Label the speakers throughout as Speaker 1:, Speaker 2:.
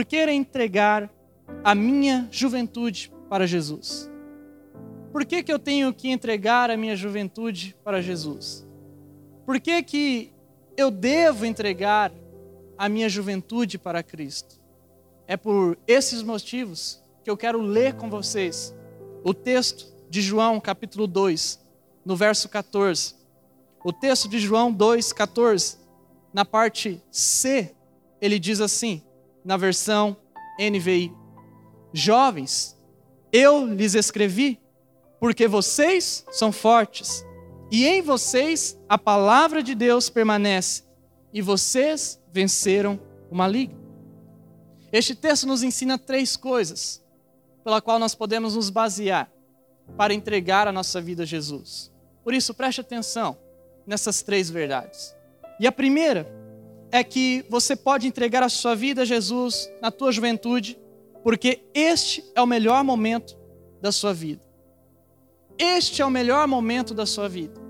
Speaker 1: por que entregar a minha juventude para Jesus? Por que, que eu tenho que entregar a minha juventude para Jesus? Por que, que eu devo entregar a minha juventude para Cristo? É por esses motivos que eu quero ler com vocês o texto de João, capítulo 2, no verso 14. O texto de João 2, 14, na parte C, ele diz assim, na versão NVI: Jovens, eu lhes escrevi porque vocês são fortes, e em vocês a palavra de Deus permanece, e vocês venceram o maligno. Este texto nos ensina três coisas pela qual nós podemos nos basear para entregar a nossa vida a Jesus. Por isso, preste atenção nessas três verdades. E a primeira é que você pode entregar a sua vida a Jesus na tua juventude, porque este é o melhor momento da sua vida. Este é o melhor momento da sua vida.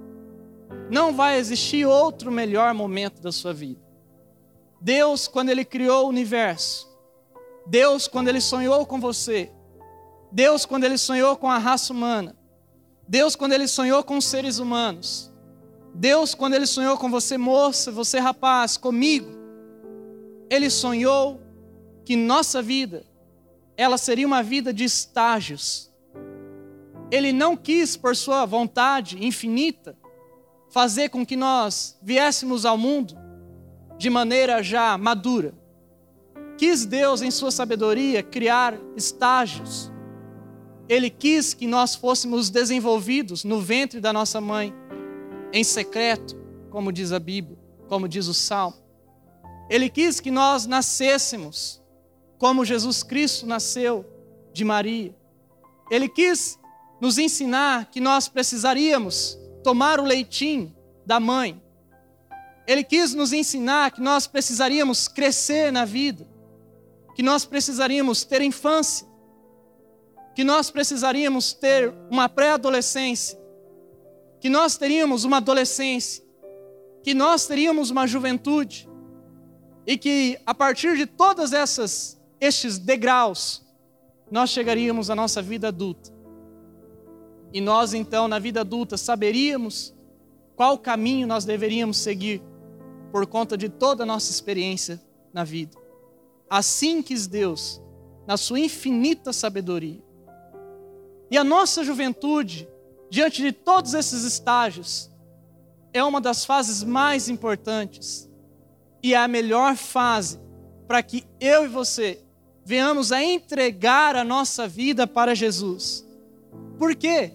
Speaker 1: Não vai existir outro melhor momento da sua vida. Deus, quando Ele criou o universo, Deus, quando Ele sonhou com você, Deus, quando Ele sonhou com a raça humana, Deus, quando Ele sonhou com os seres humanos, Deus, quando Ele sonhou com você, moça, você, rapaz, comigo, Ele sonhou que nossa vida, ela seria uma vida de estágios. Ele não quis, por sua vontade infinita, fazer com que nós viéssemos ao mundo de maneira já madura. Quis Deus, em sua sabedoria, criar estágios. Ele quis que nós fôssemos desenvolvidos no ventre da nossa mãe, em secreto, como diz a Bíblia, como diz o Salmo. Ele quis que nós nascêssemos como Jesus Cristo nasceu de Maria. Ele quis nos ensinar que nós precisaríamos tomar o leitinho da mãe. Ele quis nos ensinar que nós precisaríamos crescer na vida, que nós precisaríamos ter infância, que nós precisaríamos ter uma pré-adolescência, que nós teríamos uma adolescência, que nós teríamos uma juventude, e que a partir de todas essas estes degraus, nós chegaríamos à nossa vida adulta. E nós, então, na vida adulta, saberíamos qual caminho nós deveríamos seguir por conta de toda a nossa experiência na vida. Assim quis Deus, na sua infinita sabedoria. E a nossa juventude, diante de todos esses estágios, é uma das fases mais importantes e é a melhor fase para que eu e você venhamos a entregar a nossa vida para Jesus. Por quê?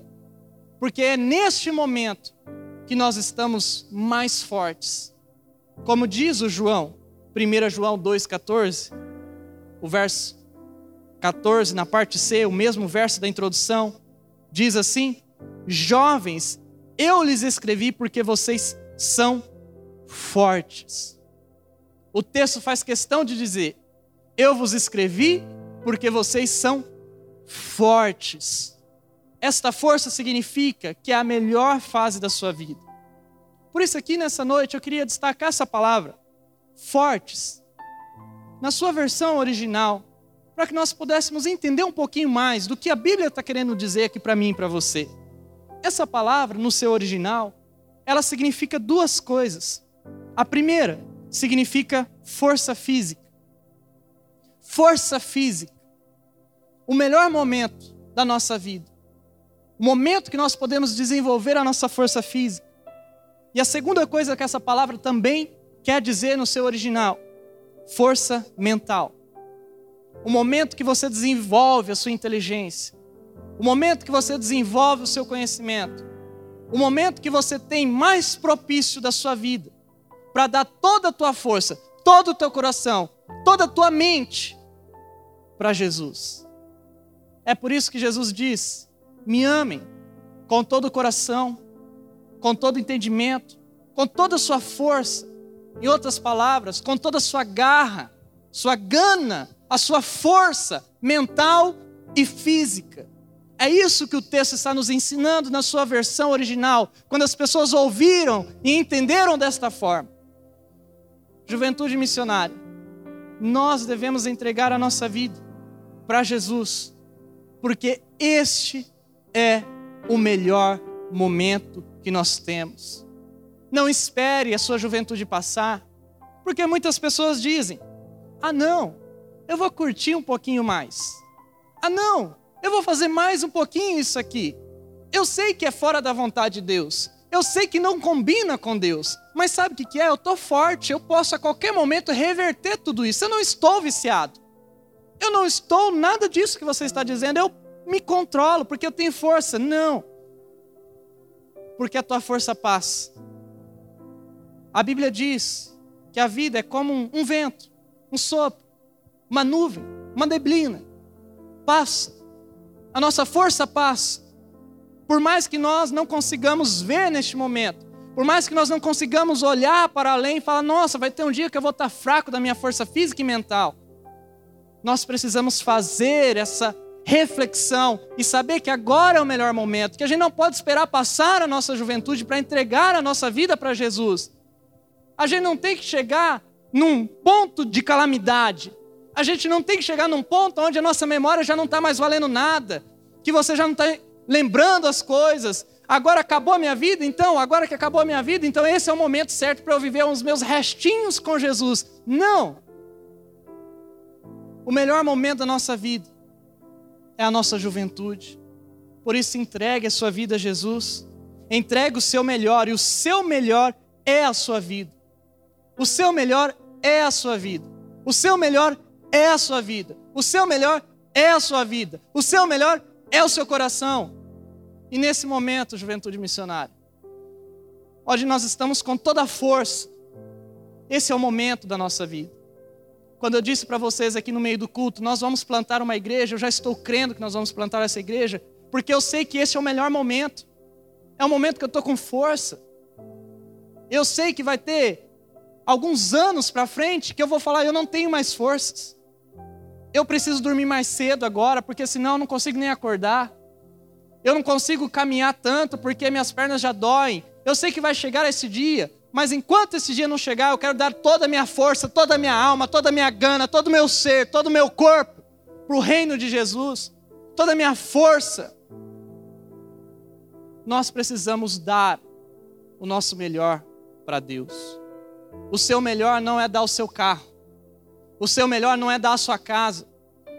Speaker 1: porque é neste momento que nós estamos mais fortes. Como diz o João, 1 João 2,14, o verso 14, na parte C, o mesmo verso da introdução, diz assim: Jovens, eu lhes escrevi porque vocês são fortes. O texto faz questão de dizer: Eu vos escrevi porque vocês são fortes. Esta força significa que é a melhor fase da sua vida. Por isso, aqui nessa noite, eu queria destacar essa palavra, fortes, na sua versão original, para que nós pudéssemos entender um pouquinho mais do que a Bíblia está querendo dizer aqui para mim e para você. Essa palavra, no seu original, ela significa duas coisas. A primeira significa força física. Força física. O melhor momento da nossa vida o momento que nós podemos desenvolver a nossa força física. E a segunda coisa que essa palavra também quer dizer no seu original, força mental. O momento que você desenvolve a sua inteligência, o momento que você desenvolve o seu conhecimento, o momento que você tem mais propício da sua vida para dar toda a tua força, todo o teu coração, toda a tua mente para Jesus. É por isso que Jesus diz me amem com todo o coração, com todo o entendimento, com toda a sua força. Em outras palavras, com toda a sua garra, sua gana, a sua força mental e física. É isso que o texto está nos ensinando na sua versão original, quando as pessoas ouviram e entenderam desta forma. Juventude missionária, nós devemos entregar a nossa vida para Jesus, porque este é o melhor momento que nós temos. Não espere a sua juventude passar, porque muitas pessoas dizem: ah, não, eu vou curtir um pouquinho mais. Ah, não, eu vou fazer mais um pouquinho isso aqui. Eu sei que é fora da vontade de Deus, eu sei que não combina com Deus, mas sabe o que é? Eu estou forte, eu posso a qualquer momento reverter tudo isso. Eu não estou viciado. Eu não estou nada disso que você está dizendo. Eu me controlo porque eu tenho força. Não. Porque a tua força passa. A Bíblia diz que a vida é como um, um vento, um sopro, uma nuvem, uma neblina. Passa. A nossa força passa. Por mais que nós não consigamos ver neste momento, por mais que nós não consigamos olhar para além e falar, nossa, vai ter um dia que eu vou estar fraco da minha força física e mental. Nós precisamos fazer essa reflexão e saber que agora é o melhor momento, que a gente não pode esperar passar a nossa juventude para entregar a nossa vida para Jesus. A gente não tem que chegar num ponto de calamidade. A gente não tem que chegar num ponto onde a nossa memória já não está mais valendo nada, que você já não está lembrando as coisas. Agora acabou a minha vida, então, agora que acabou a minha vida, então esse é o momento certo para eu viver os meus restinhos com Jesus. Não! O melhor momento da nossa vida é a nossa juventude. Por isso, entregue a sua vida a Jesus. Entregue o seu melhor, e o seu melhor é a sua vida. O seu melhor é a sua vida. O seu melhor é a sua vida. O seu melhor é a sua vida. O seu melhor é o seu coração. E nesse momento, juventude missionária, onde nós estamos com toda a força, esse é o momento da nossa vida. Quando eu disse para vocês aqui no meio do culto, nós vamos plantar uma igreja, eu já estou crendo que nós vamos plantar essa igreja, porque eu sei que esse é o melhor momento. É o momento que eu estou com força. Eu sei que vai ter alguns anos para frente que eu vou falar, eu não tenho mais forças. Eu preciso dormir mais cedo agora, porque senão eu não consigo nem acordar. Eu não consigo caminhar tanto porque minhas pernas já doem. Eu sei que vai chegar esse dia, mas enquanto esse dia não chegar, eu quero dar toda a minha força, toda a minha alma, toda a minha gana, todo o meu ser, todo o meu corpo para o reino de Jesus, toda a minha força. Nós precisamos dar o nosso melhor para Deus. O seu melhor não é dar o seu carro. O seu melhor não é dar a sua casa.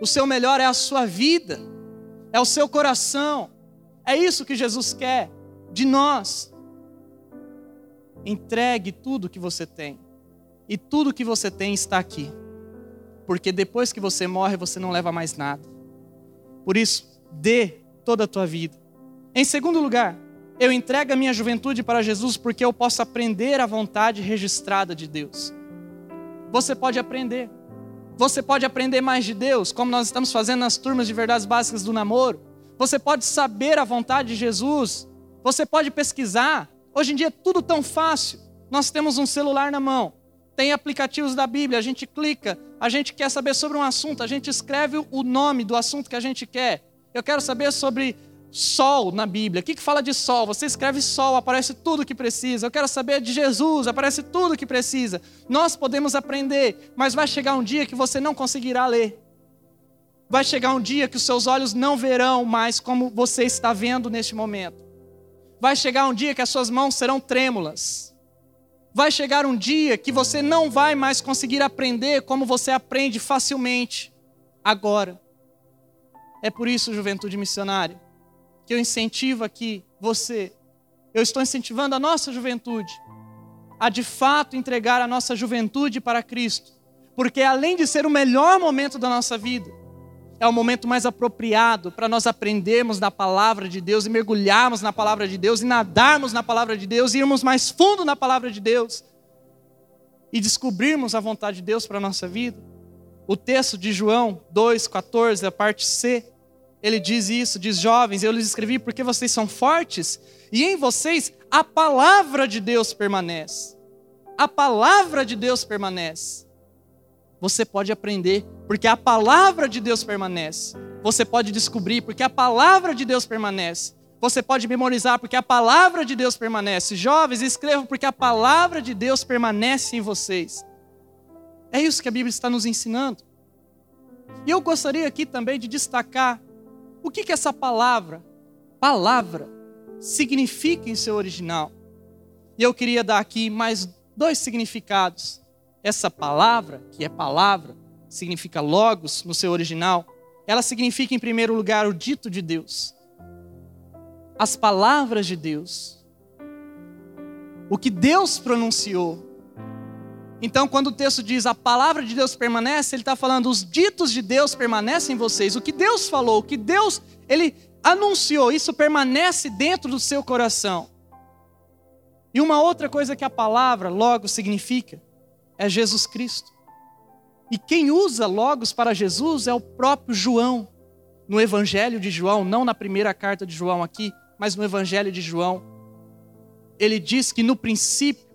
Speaker 1: O seu melhor é a sua vida. É o seu coração. É isso que Jesus quer de nós. Entregue tudo que você tem. E tudo que você tem está aqui. Porque depois que você morre, você não leva mais nada. Por isso, dê toda a tua vida. Em segundo lugar, eu entrego a minha juventude para Jesus porque eu posso aprender a vontade registrada de Deus. Você pode aprender. Você pode aprender mais de Deus, como nós estamos fazendo nas turmas de verdades básicas do namoro. Você pode saber a vontade de Jesus. Você pode pesquisar. Hoje em dia é tudo tão fácil. Nós temos um celular na mão, tem aplicativos da Bíblia, a gente clica, a gente quer saber sobre um assunto, a gente escreve o nome do assunto que a gente quer. Eu quero saber sobre sol na Bíblia. O que, que fala de sol? Você escreve sol, aparece tudo o que precisa. Eu quero saber de Jesus, aparece tudo o que precisa. Nós podemos aprender, mas vai chegar um dia que você não conseguirá ler. Vai chegar um dia que os seus olhos não verão mais como você está vendo neste momento. Vai chegar um dia que as suas mãos serão trêmulas. Vai chegar um dia que você não vai mais conseguir aprender como você aprende facilmente agora. É por isso, juventude missionária, que eu incentivo aqui você, eu estou incentivando a nossa juventude a de fato entregar a nossa juventude para Cristo, porque além de ser o melhor momento da nossa vida, é o momento mais apropriado para nós aprendermos da palavra de Deus e mergulharmos na palavra de Deus e nadarmos na palavra de Deus e irmos mais fundo na palavra de Deus e descobrirmos a vontade de Deus para a nossa vida. O texto de João 2,14, a parte C, ele diz isso, diz jovens, eu lhes escrevi porque vocês são fortes e em vocês a palavra de Deus permanece. A palavra de Deus permanece. Você pode aprender, porque a palavra de Deus permanece. Você pode descobrir, porque a palavra de Deus permanece. Você pode memorizar, porque a palavra de Deus permanece. Jovens, escrevam, porque a palavra de Deus permanece em vocês. É isso que a Bíblia está nos ensinando. E eu gostaria aqui também de destacar o que, que essa palavra, palavra, significa em seu original. E eu queria dar aqui mais dois significados. Essa palavra, que é palavra, significa logos no seu original, ela significa, em primeiro lugar, o dito de Deus. As palavras de Deus. O que Deus pronunciou. Então, quando o texto diz a palavra de Deus permanece, ele está falando os ditos de Deus permanecem em vocês. O que Deus falou, o que Deus ele anunciou, isso permanece dentro do seu coração. E uma outra coisa que a palavra logo significa é Jesus Cristo. E quem usa logos para Jesus é o próprio João, no Evangelho de João, não na primeira carta de João aqui, mas no Evangelho de João. Ele diz que no princípio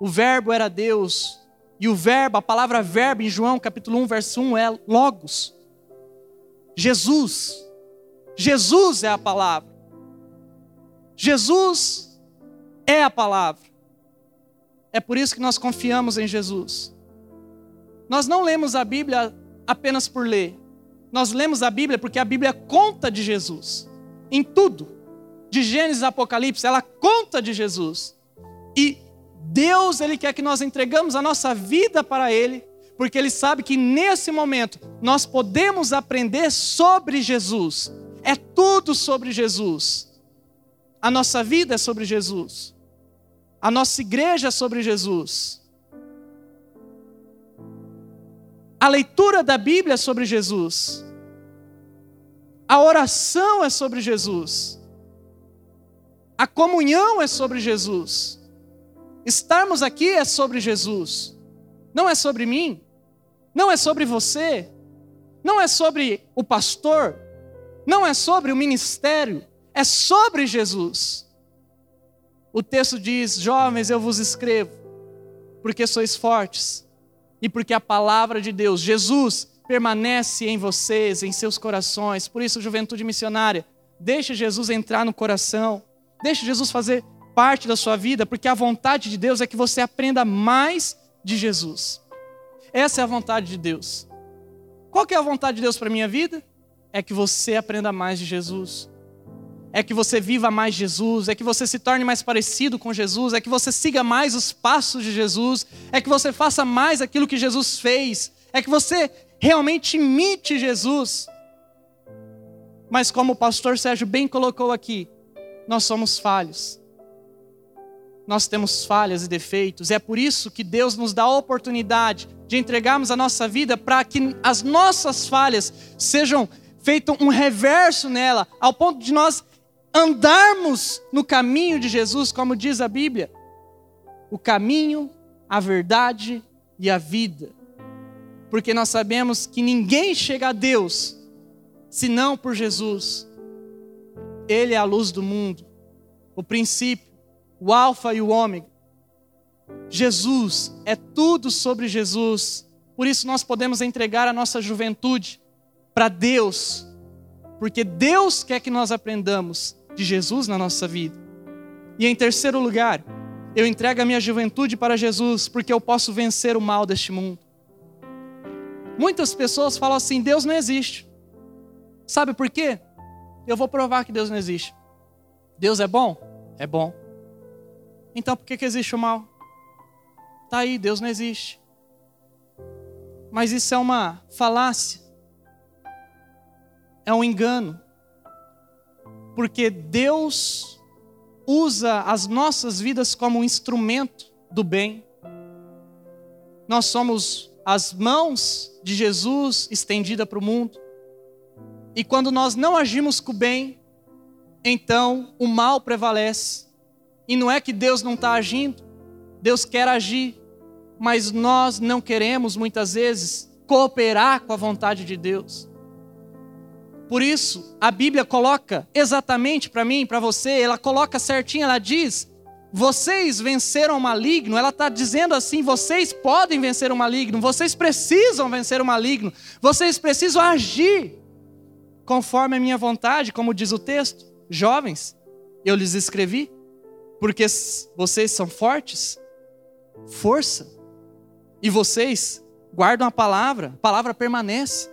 Speaker 1: o verbo era Deus, e o verbo, a palavra verbo em João capítulo 1, verso 1 é logos. Jesus. Jesus é a palavra. Jesus é a palavra. É por isso que nós confiamos em Jesus. Nós não lemos a Bíblia apenas por ler. Nós lemos a Bíblia porque a Bíblia conta de Jesus. Em tudo. De Gênesis a Apocalipse, ela conta de Jesus. E Deus, Ele quer que nós entregamos a nossa vida para Ele, porque Ele sabe que nesse momento nós podemos aprender sobre Jesus. É tudo sobre Jesus. A nossa vida é sobre Jesus. A nossa igreja é sobre Jesus. A leitura da Bíblia é sobre Jesus. A oração é sobre Jesus. A comunhão é sobre Jesus. Estarmos aqui é sobre Jesus, não é sobre mim, não é sobre você, não é sobre o pastor, não é sobre o ministério, é sobre Jesus. O texto diz: Jovens, eu vos escrevo, porque sois fortes e porque a palavra de Deus, Jesus, permanece em vocês, em seus corações. Por isso, juventude missionária, deixe Jesus entrar no coração, deixe Jesus fazer parte da sua vida, porque a vontade de Deus é que você aprenda mais de Jesus. Essa é a vontade de Deus. Qual que é a vontade de Deus para minha vida? É que você aprenda mais de Jesus. É que você viva mais Jesus, é que você se torne mais parecido com Jesus, é que você siga mais os passos de Jesus, é que você faça mais aquilo que Jesus fez, é que você realmente imite Jesus. Mas como o pastor Sérgio bem colocou aqui, nós somos falhos nós temos falhas e defeitos. É por isso que Deus nos dá a oportunidade de entregarmos a nossa vida para que as nossas falhas sejam feito um reverso nela, ao ponto de nós andarmos no caminho de Jesus, como diz a Bíblia. O caminho, a verdade e a vida. Porque nós sabemos que ninguém chega a Deus senão por Jesus. Ele é a luz do mundo, o princípio o Alfa e o Ômega. Jesus, é tudo sobre Jesus. Por isso nós podemos entregar a nossa juventude para Deus, porque Deus quer que nós aprendamos de Jesus na nossa vida. E em terceiro lugar, eu entrego a minha juventude para Jesus, porque eu posso vencer o mal deste mundo. Muitas pessoas falam assim: Deus não existe. Sabe por quê? Eu vou provar que Deus não existe. Deus é bom? É bom. Então por que, que existe o mal? Está aí, Deus não existe. Mas isso é uma falácia. É um engano. Porque Deus usa as nossas vidas como um instrumento do bem. Nós somos as mãos de Jesus estendida para o mundo. E quando nós não agimos com o bem, então o mal prevalece. E não é que Deus não está agindo, Deus quer agir, mas nós não queremos muitas vezes cooperar com a vontade de Deus. Por isso, a Bíblia coloca exatamente para mim, para você, ela coloca certinho, ela diz: vocês venceram o maligno, ela está dizendo assim: vocês podem vencer o maligno, vocês precisam vencer o maligno, vocês precisam agir conforme a minha vontade, como diz o texto. Jovens, eu lhes escrevi porque vocês são fortes, força, e vocês guardam a palavra, a palavra permanece.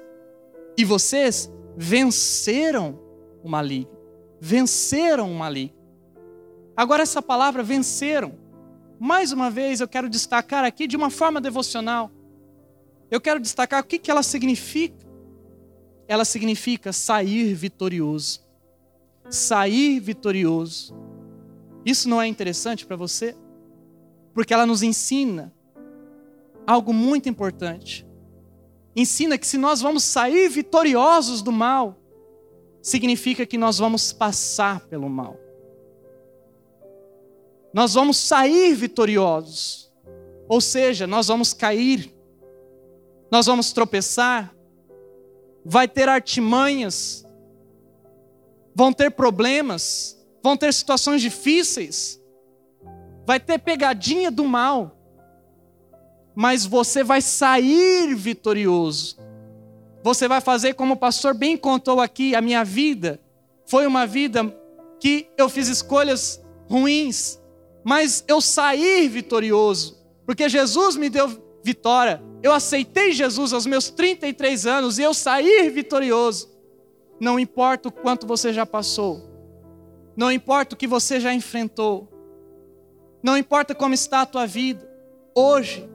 Speaker 1: E vocês venceram o maligno. Venceram o maligno. Agora, essa palavra venceram, mais uma vez eu quero destacar aqui de uma forma devocional. Eu quero destacar o que, que ela significa. Ela significa sair vitorioso. Sair vitorioso. Isso não é interessante para você? Porque ela nos ensina algo muito importante. Ensina que se nós vamos sair vitoriosos do mal, significa que nós vamos passar pelo mal. Nós vamos sair vitoriosos. Ou seja, nós vamos cair, nós vamos tropeçar, vai ter artimanhas, vão ter problemas, vão ter situações difíceis, vai ter pegadinha do mal, mas você vai sair vitorioso. Você vai fazer como o pastor bem contou aqui, a minha vida foi uma vida que eu fiz escolhas ruins, mas eu saí vitorioso, porque Jesus me deu vitória. Eu aceitei Jesus aos meus 33 anos e eu saí vitorioso. Não importa o quanto você já passou, não importa o que você já enfrentou, não importa como está a tua vida hoje,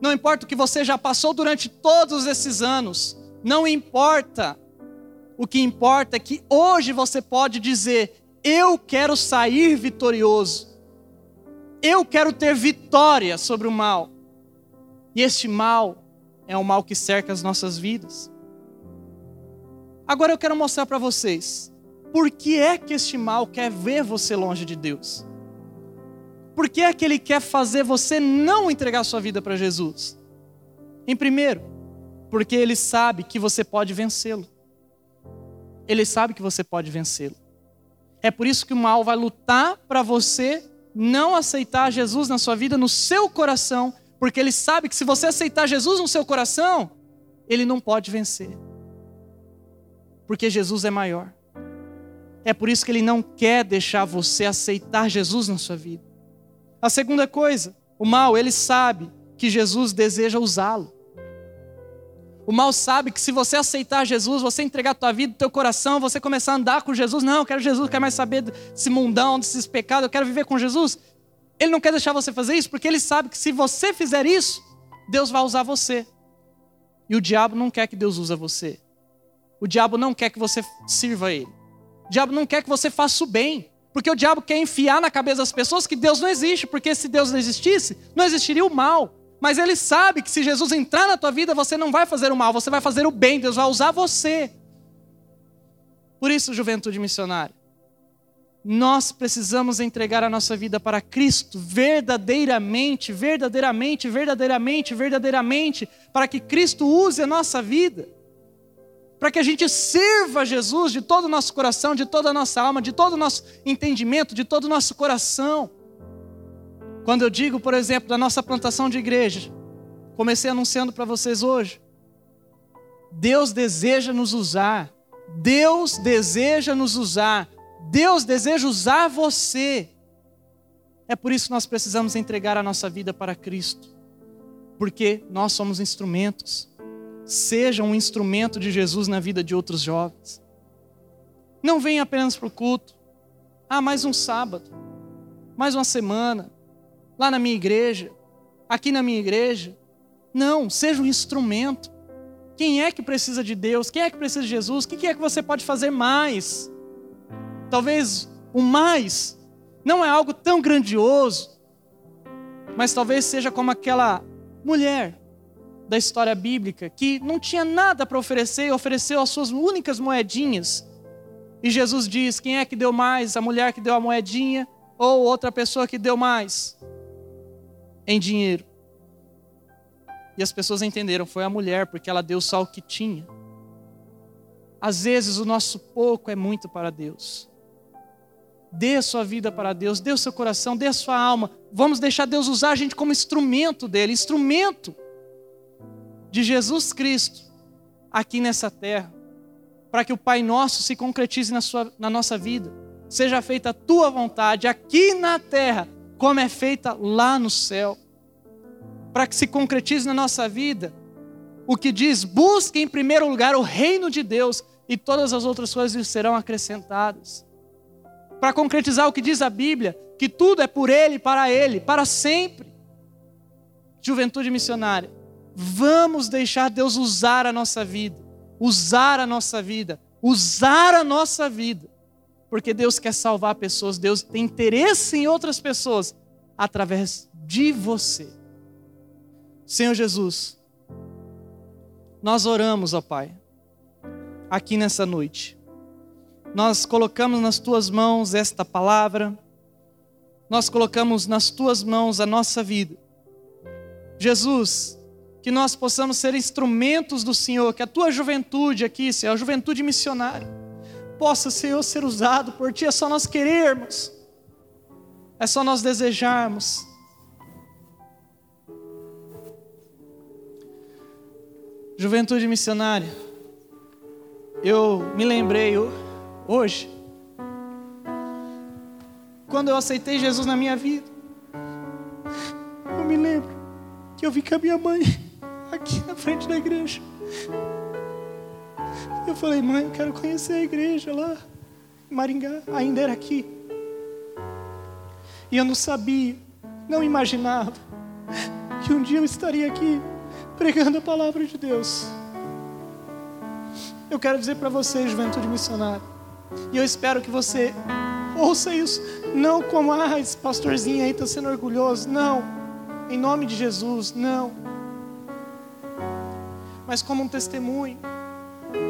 Speaker 1: não importa o que você já passou durante todos esses anos, não importa. O que importa é que hoje você pode dizer: Eu quero sair vitorioso. Eu quero ter vitória sobre o mal. E este mal é o mal que cerca as nossas vidas. Agora eu quero mostrar para vocês por que é que este mal quer ver você longe de Deus. Por que é que ele quer fazer você não entregar sua vida para Jesus? Em primeiro, porque ele sabe que você pode vencê-lo. Ele sabe que você pode vencê-lo. É por isso que o mal vai lutar para você não aceitar Jesus na sua vida, no seu coração, porque ele sabe que se você aceitar Jesus no seu coração, ele não pode vencer. Porque Jesus é maior. É por isso que ele não quer deixar você aceitar Jesus na sua vida. A segunda coisa, o mal, ele sabe que Jesus deseja usá-lo. O mal sabe que se você aceitar Jesus, você entregar a tua vida, teu coração, você começar a andar com Jesus, não, eu quero Jesus, eu quero mais saber desse mundão, desses pecados, eu quero viver com Jesus. Ele não quer deixar você fazer isso, porque ele sabe que se você fizer isso, Deus vai usar você. E o diabo não quer que Deus use você. O diabo não quer que você sirva a ele. O diabo não quer que você faça o bem. Porque o diabo quer enfiar na cabeça das pessoas que Deus não existe, porque se Deus não existisse, não existiria o mal. Mas ele sabe que se Jesus entrar na tua vida, você não vai fazer o mal, você vai fazer o bem, Deus vai usar você. Por isso, juventude missionária, nós precisamos entregar a nossa vida para Cristo verdadeiramente, verdadeiramente, verdadeiramente, verdadeiramente, para que Cristo use a nossa vida para que a gente sirva Jesus de todo o nosso coração, de toda a nossa alma, de todo o nosso entendimento, de todo o nosso coração. Quando eu digo, por exemplo, da nossa plantação de igreja, comecei anunciando para vocês hoje, Deus deseja nos usar, Deus deseja nos usar, Deus deseja usar você. É por isso que nós precisamos entregar a nossa vida para Cristo, porque nós somos instrumentos seja um instrumento de Jesus na vida de outros jovens. Não venha apenas para o culto. Ah, mais um sábado, mais uma semana, lá na minha igreja, aqui na minha igreja. Não, seja um instrumento. Quem é que precisa de Deus? Quem é que precisa de Jesus? O que é que você pode fazer mais? Talvez o mais não é algo tão grandioso, mas talvez seja como aquela mulher da história bíblica que não tinha nada para oferecer e ofereceu as suas únicas moedinhas. E Jesus diz: quem é que deu mais? A mulher que deu a moedinha ou outra pessoa que deu mais em dinheiro? E as pessoas entenderam, foi a mulher, porque ela deu só o que tinha. Às vezes o nosso pouco é muito para Deus. Dê a sua vida para Deus, dê o seu coração, dê a sua alma. Vamos deixar Deus usar a gente como instrumento dele, instrumento de Jesus Cristo aqui nessa terra, para que o Pai Nosso se concretize na, sua, na nossa vida. Seja feita a tua vontade aqui na terra, como é feita lá no céu. Para que se concretize na nossa vida o que diz: busque em primeiro lugar o reino de Deus e todas as outras coisas serão acrescentadas. Para concretizar o que diz a Bíblia, que tudo é por Ele, para Ele, para sempre. Juventude missionária, vamos deixar Deus usar a nossa vida, usar a nossa vida, usar a nossa vida, porque Deus quer salvar pessoas, Deus tem interesse em outras pessoas através de você. Senhor Jesus, nós oramos, ó Pai, aqui nessa noite. Nós colocamos nas tuas mãos esta palavra, nós colocamos nas tuas mãos a nossa vida. Jesus, que nós possamos ser instrumentos do Senhor, que a tua juventude aqui, Senhor, a juventude missionária, possa, Senhor, ser usado por ti. É só nós querermos, é só nós desejarmos. Juventude missionária, eu me lembrei hoje, quando eu aceitei Jesus na minha vida, eu me lembro que eu vi com a minha mãe frente da igreja. Eu falei, mãe, eu quero conhecer a igreja lá Maringá, ainda era aqui. E eu não sabia, não imaginava que um dia eu estaria aqui pregando a palavra de Deus. Eu quero dizer para você, juventude missionária, e eu espero que você ouça isso, não como, ah, esse pastorzinho aí está sendo orgulhoso, não, em nome de Jesus, não, mas como um testemunho,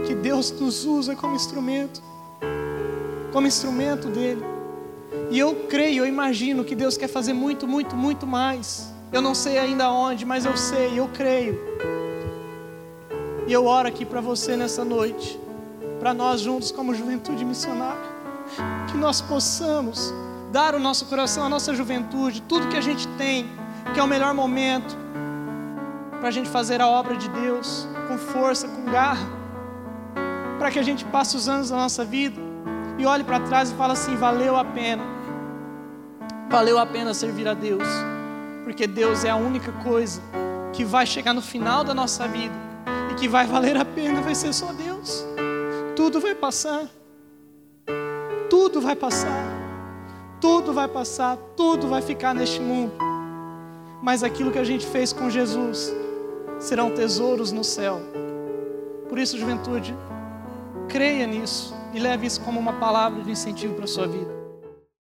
Speaker 1: que Deus nos usa como instrumento, como instrumento dele, e eu creio, eu imagino que Deus quer fazer muito, muito, muito mais. Eu não sei ainda onde, mas eu sei, eu creio. E eu oro aqui para você nessa noite, para nós juntos como juventude missionária, que nós possamos dar o nosso coração, a nossa juventude, tudo que a gente tem, que é o melhor momento para a gente fazer a obra de Deus com força, com garra, para que a gente passe os anos da nossa vida e olhe para trás e fale assim: valeu a pena, valeu a pena servir a Deus porque Deus é a única coisa que vai chegar no final da nossa vida e que vai valer a pena, vai ser só Deus. Tudo vai passar, tudo vai passar, tudo vai passar, tudo vai ficar neste mundo, mas aquilo que a gente fez com Jesus serão tesouros no céu. Por isso, juventude, creia nisso e leve isso como uma palavra de incentivo para a sua vida.